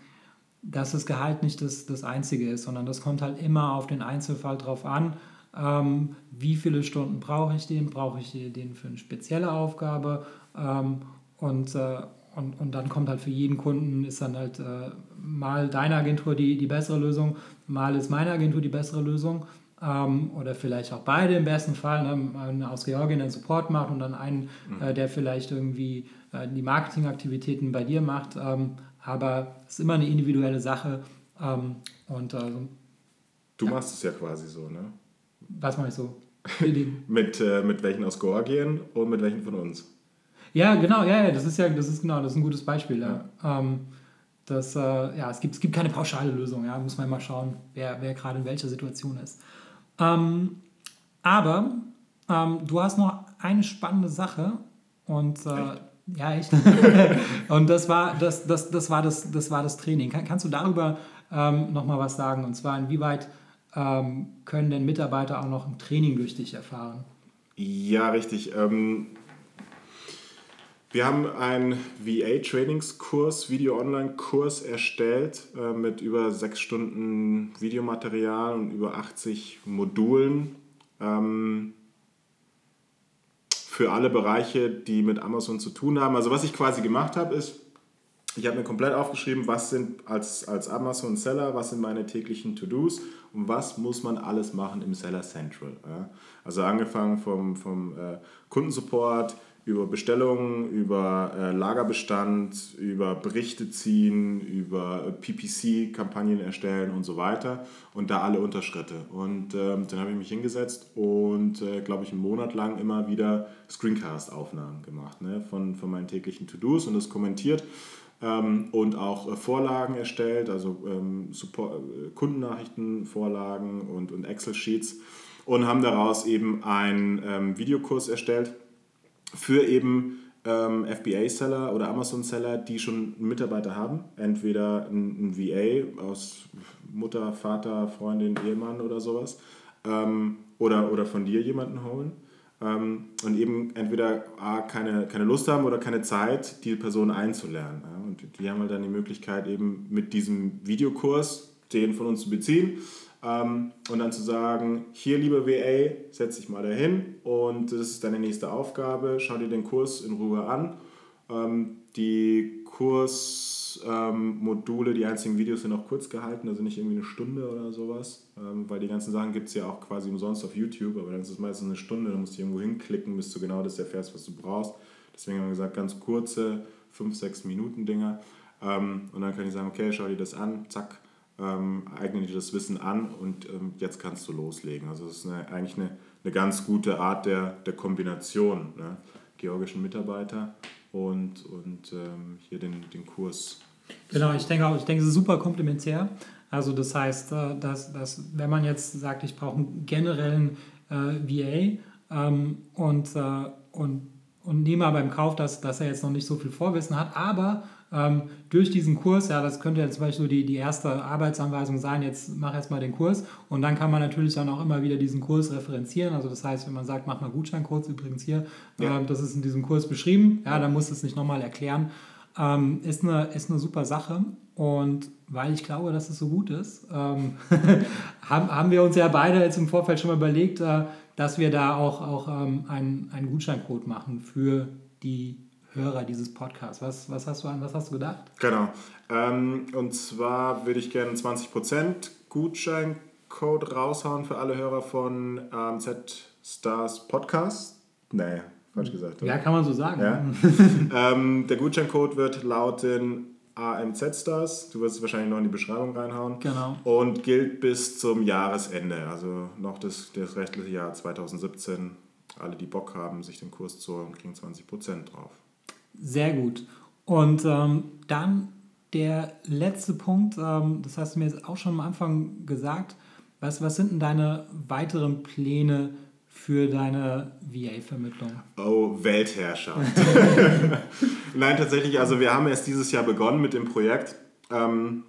dass das Gehalt nicht das, das Einzige ist, sondern das kommt halt immer auf den Einzelfall drauf an. Ähm, wie viele Stunden brauche ich den? Brauche ich den für eine spezielle Aufgabe? Ähm, und, äh, und, und dann kommt halt für jeden Kunden, ist dann halt äh, mal deine Agentur die, die bessere Lösung, mal ist meine Agentur die bessere Lösung. Ähm, oder vielleicht auch beide im besten Fall, ne? Einen aus Georgien den Support macht und dann einen, äh, der vielleicht irgendwie äh, die Marketingaktivitäten bei dir macht. Ähm, aber es ist immer eine individuelle Sache. Ähm, und äh, Du machst es ja quasi so, ne? was mache ich so? Mit, äh, mit welchen aus Georgien und mit welchen von uns? Ja, genau, ja, ja, das ist ja, das ist genau, das ist ein gutes Beispiel. Ja. Ähm, das, äh, ja, es gibt, es gibt keine pauschale Lösung, ja, muss man mal schauen, wer, wer gerade in welcher Situation ist. Ähm, aber ähm, du hast noch eine spannende Sache und äh, ja, echt. und das war das, das, das, war das, das war das Training. Kann, kannst du darüber ähm, nochmal was sagen? Und zwar, inwieweit ähm, können denn Mitarbeiter auch noch ein Training durch dich erfahren? Ja, richtig. Ähm, wir haben einen VA-Trainingskurs, Video-Online-Kurs erstellt äh, mit über sechs Stunden Videomaterial und über 80 Modulen ähm, für alle Bereiche, die mit Amazon zu tun haben. Also was ich quasi gemacht habe, ist, ich habe mir komplett aufgeschrieben, was sind als, als Amazon-Seller, was sind meine täglichen To-Dos und was muss man alles machen im Seller Central. Ja? Also angefangen vom, vom äh, Kundensupport, über Bestellungen, über äh, Lagerbestand, über Berichte ziehen, über PPC-Kampagnen erstellen und so weiter und da alle Unterschritte. Und ähm, dann habe ich mich hingesetzt und, äh, glaube ich, einen Monat lang immer wieder Screencast-Aufnahmen gemacht ne? von, von meinen täglichen To-Dos und das kommentiert ähm, und auch äh, Vorlagen erstellt, also ähm, äh, Kundennachrichtenvorlagen und, und Excel-Sheets und haben daraus eben einen ähm, Videokurs erstellt für eben ähm, FBA-Seller oder Amazon-Seller, die schon Mitarbeiter haben. Entweder ein, ein VA aus Mutter, Vater, Freundin, Ehemann oder sowas. Ähm, oder, oder von dir jemanden holen. Ähm, und eben entweder A, keine, keine Lust haben oder keine Zeit, die Person einzulernen. Ja? Und die haben halt dann die Möglichkeit, eben mit diesem Videokurs den von uns zu beziehen und dann zu sagen, hier liebe WA, setz dich mal dahin und das ist deine nächste Aufgabe, schau dir den Kurs in Ruhe an. Ähm, die Kursmodule, ähm, die einzigen Videos sind auch kurz gehalten, also nicht irgendwie eine Stunde oder sowas, ähm, weil die ganzen Sachen gibt es ja auch quasi umsonst auf YouTube, aber dann ist es meistens eine Stunde, dann musst du irgendwo hinklicken, bis du genau das erfährst, was du brauchst. Deswegen haben wir gesagt, ganz kurze, 5-6 Minuten Dinger. Ähm, und dann kann ich sagen, okay, schau dir das an, zack, ähm, eigne dir das Wissen an und ähm, jetzt kannst du loslegen. Also das ist eine, eigentlich eine, eine ganz gute Art der, der Kombination. Ne? Georgischen Mitarbeiter und, und ähm, hier den, den Kurs. Genau, ich denke auch, ich denke, es ist super komplementär. Also das heißt, äh, dass, dass wenn man jetzt sagt, ich brauche einen generellen äh, VA ähm, und, äh, und, und nehme aber im Kauf, dass, dass er jetzt noch nicht so viel Vorwissen hat, aber ähm, durch diesen Kurs, ja, das könnte jetzt zum Beispiel die, die erste Arbeitsanweisung sein, jetzt mach erstmal den Kurs und dann kann man natürlich dann auch immer wieder diesen Kurs referenzieren. Also das heißt, wenn man sagt, mach mal Gutscheincodes übrigens hier, ja. ähm, das ist in diesem Kurs beschrieben, ja, dann muss es nicht nochmal erklären. Ähm, ist, eine, ist eine super Sache und weil ich glaube, dass es so gut ist, ähm, haben, haben wir uns ja beide jetzt im Vorfeld schon mal überlegt, äh, dass wir da auch, auch ähm, einen, einen Gutscheincode machen für die Hörer dieses Podcasts. Was, was, hast, du an, was hast du gedacht? Genau. Ähm, und zwar würde ich gerne 20% Gutscheincode raushauen für alle Hörer von ähm, Z-Stars Podcast. Nee, falsch gesagt. Oder? Ja, kann man so sagen. Ja? ähm, der Gutscheincode wird lauten AMZ-Stars. Du wirst es wahrscheinlich noch in die Beschreibung reinhauen. Genau. Und gilt bis zum Jahresende, also noch das, das rechtliche Jahr 2017. Alle, die Bock haben, sich den Kurs zu holen, kriegen 20% drauf. Sehr gut. Und ähm, dann der letzte Punkt, ähm, das hast du mir jetzt auch schon am Anfang gesagt. Was, was sind denn deine weiteren Pläne für deine VA-Vermittlung? Oh, Weltherrschaft. Nein, tatsächlich, also wir haben erst dieses Jahr begonnen mit dem Projekt ähm,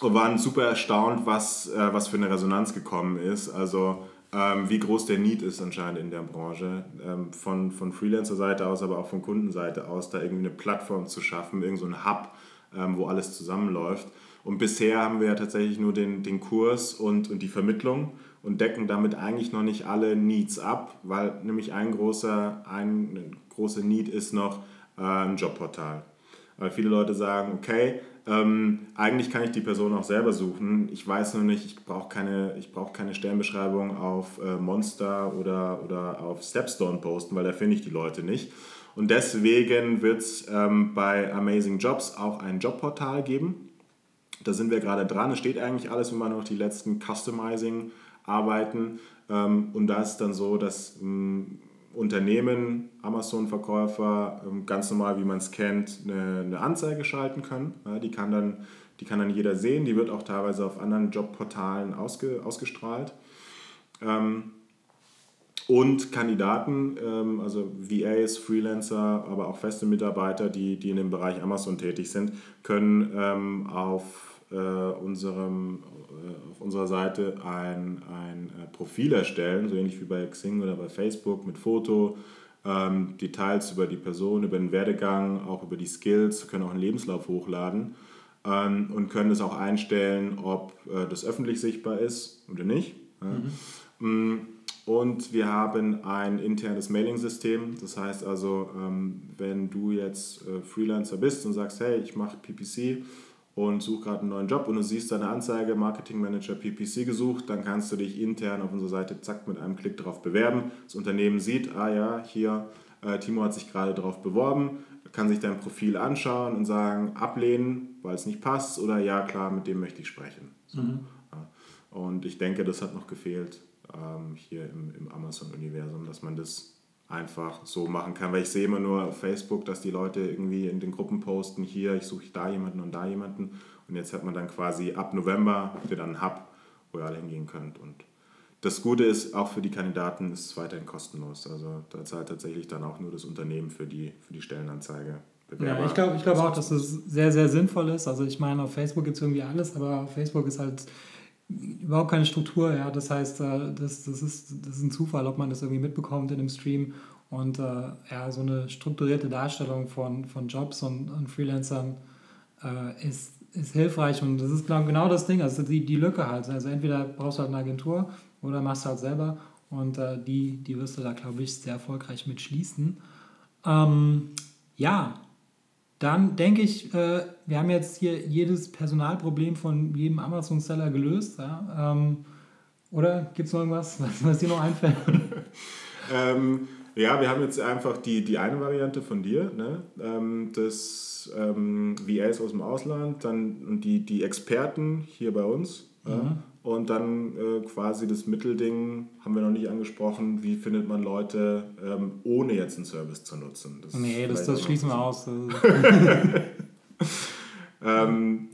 und waren super erstaunt, was, äh, was für eine Resonanz gekommen ist. Also ähm, wie groß der Need ist anscheinend in der Branche, ähm, von, von Freelancer-Seite aus, aber auch von Kundenseite aus, da irgendwie eine Plattform zu schaffen, irgendein so Hub, ähm, wo alles zusammenläuft. Und bisher haben wir ja tatsächlich nur den, den Kurs und, und die Vermittlung und decken damit eigentlich noch nicht alle Needs ab, weil nämlich ein großer, ein großer Need ist noch äh, ein Jobportal. Weil viele Leute sagen, okay, ähm, eigentlich kann ich die Person auch selber suchen. Ich weiß nur nicht, ich brauche keine, brauch keine Stellenbeschreibung auf äh, Monster oder, oder auf Stepstone posten, weil da finde ich die Leute nicht. Und deswegen wird es ähm, bei Amazing Jobs auch ein Jobportal geben. Da sind wir gerade dran. Es steht eigentlich alles, wenn man noch die letzten Customizing-Arbeiten. Ähm, und da ist dann so, dass ähm, Unternehmen, Amazon-Verkäufer ähm, ganz normal, wie man es kennt, eine, eine, Anzeige schalten können. Ja, die, kann dann, die kann dann jeder sehen. Die wird auch teilweise auf anderen Jobportalen ausge, ausgestrahlt. Ähm, und Kandidaten, ähm, also VAs, Freelancer, aber auch feste Mitarbeiter, die, die in dem Bereich Amazon tätig sind, können ähm, auf, äh, unserem, äh, auf unserer Seite ein, ein äh, Profil erstellen, so ähnlich wie bei Xing oder bei Facebook mit Foto, ähm, Details über die Person, über den Werdegang, auch über die Skills, können auch einen Lebenslauf hochladen ähm, und können es auch einstellen, ob äh, das öffentlich sichtbar ist oder nicht. Ja. Mhm. Mm, und wir haben ein internes Mailing-System. Das heißt also, ähm, wenn du jetzt äh, Freelancer bist und sagst, hey, ich mache PPC und suche gerade einen neuen Job und du siehst deine Anzeige, Marketing Manager PPC gesucht, dann kannst du dich intern auf unserer Seite zack mit einem Klick darauf bewerben. Das Unternehmen sieht, ah ja, hier, äh, Timo hat sich gerade darauf beworben, kann sich dein Profil anschauen und sagen, ablehnen, weil es nicht passt oder ja, klar, mit dem möchte ich sprechen. So. Mhm. Und ich denke, das hat noch gefehlt ähm, hier im, im Amazon-Universum, dass man das einfach so machen kann. Weil ich sehe immer nur auf Facebook, dass die Leute irgendwie in den Gruppen posten, hier, ich suche da jemanden und da jemanden. Und jetzt hat man dann quasi ab November habt ihr dann einen Hub, wo ihr alle hingehen könnt. Und das Gute ist, auch für die Kandidaten ist es weiterhin kostenlos. Also da zahlt tatsächlich dann auch nur das Unternehmen für die, für die Stellenanzeige. Bewerber. Ja, ich glaube ich glaub auch, dass das sehr, sehr sinnvoll ist. Also ich meine, auf Facebook gibt es irgendwie alles, aber auf Facebook ist halt überhaupt keine Struktur, ja. Das heißt, äh, das, das, ist, das ist ein Zufall, ob man das irgendwie mitbekommt in einem Stream. Und äh, ja, so eine strukturierte Darstellung von, von Jobs und, und Freelancern äh, ist, ist hilfreich. Und das ist genau das Ding, also die, die Lücke halt. Also entweder brauchst du halt eine Agentur oder machst du halt selber. Und äh, die, die wirst du da, glaube ich, sehr erfolgreich mit schließen. Ähm, ja, dann denke ich, äh, wir haben jetzt hier jedes Personalproblem von jedem Amazon-Seller gelöst. Ja? Ähm, oder gibt es noch irgendwas, was, was dir noch einfällt? ähm, ja, wir haben jetzt einfach die, die eine Variante von dir, ne? ähm, das ähm, VAs aus dem Ausland, dann und die, die Experten hier bei uns. Mhm. Ja? Und dann äh, quasi das Mittelding haben wir noch nicht angesprochen, wie findet man Leute, ähm, ohne jetzt einen Service zu nutzen. Das nee, das, das schließen wir aus. ähm,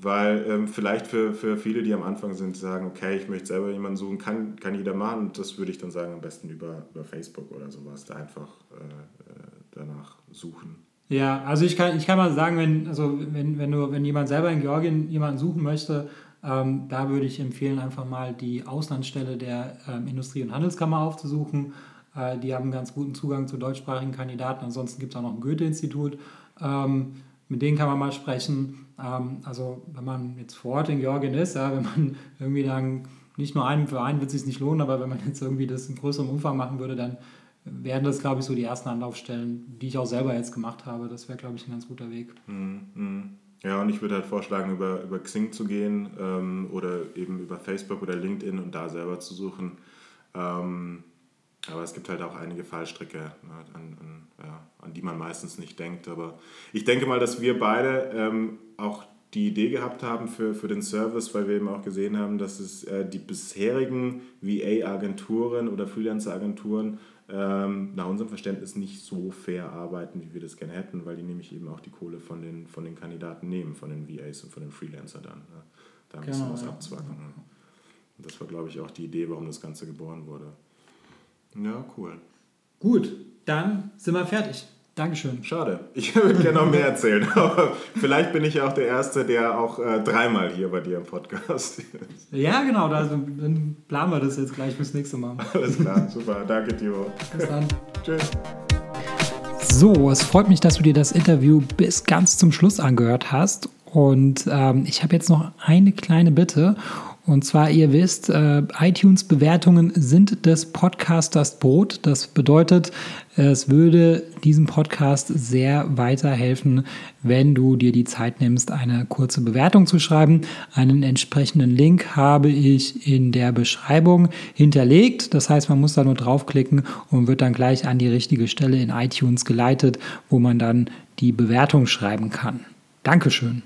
weil ähm, vielleicht für, für viele, die am Anfang sind, sagen, okay, ich möchte selber jemanden suchen, kann, kann jeder machen. Und das würde ich dann sagen, am besten über, über Facebook oder sowas, da einfach äh, äh danach suchen. Ja, also ich kann, ich kann mal sagen, wenn, also wenn, wenn, du, wenn jemand selber in Georgien jemanden suchen möchte, ähm, da würde ich empfehlen, einfach mal die Auslandsstelle der ähm, Industrie- und Handelskammer aufzusuchen. Äh, die haben ganz guten Zugang zu deutschsprachigen Kandidaten. Ansonsten gibt es auch noch ein Goethe-Institut. Ähm, mit denen kann man mal sprechen. Ähm, also wenn man jetzt vor Ort in Georgien ist, ja, wenn man irgendwie dann nicht nur einen für einen wird es sich nicht lohnen, aber wenn man jetzt irgendwie das in größerem Umfang machen würde, dann wären das, glaube ich, so die ersten Anlaufstellen, die ich auch selber jetzt gemacht habe. Das wäre, glaube ich, ein ganz guter Weg. Mm -hmm. Ja, und ich würde halt vorschlagen, über, über Xing zu gehen ähm, oder eben über Facebook oder LinkedIn und da selber zu suchen. Ähm, Aber es gibt halt auch einige Fallstricke, ne, an, an, ja, an, die man meistens nicht denkt. Aber ich denke mal, dass wir beide ähm, auch die Idee gehabt haben für, für den Service, weil wir eben auch gesehen haben, dass es äh, die bisherigen VA-Agenturen oder Freelancer-Agenturen ähm, nach unserem Verständnis nicht so fair arbeiten, wie wir das gerne hätten, weil die nämlich eben auch die Kohle von den, von den Kandidaten nehmen, von den VAs und von den Freelancer dann. Ne? Da ein bisschen genau, was ja. abzwacken. Und das war, glaube ich, auch die Idee, warum das Ganze geboren wurde. Ja, cool. Gut, dann sind wir fertig. Dankeschön. Schade. Ich würde gerne noch mehr erzählen, aber vielleicht bin ich ja auch der Erste, der auch äh, dreimal hier bei dir im Podcast ist. Ja, genau. Also, dann planen wir das jetzt gleich fürs nächste Mal. Alles klar, super. Danke, Timo. Bis dann. Tschüss. So, es freut mich, dass du dir das Interview bis ganz zum Schluss angehört hast. Und ähm, ich habe jetzt noch eine kleine Bitte. Und zwar, ihr wisst, äh, iTunes-Bewertungen sind des Podcasters Brot. Das bedeutet, es würde diesem Podcast sehr weiterhelfen, wenn du dir die Zeit nimmst, eine kurze Bewertung zu schreiben. Einen entsprechenden Link habe ich in der Beschreibung hinterlegt. Das heißt, man muss da nur draufklicken und wird dann gleich an die richtige Stelle in iTunes geleitet, wo man dann die Bewertung schreiben kann. Dankeschön.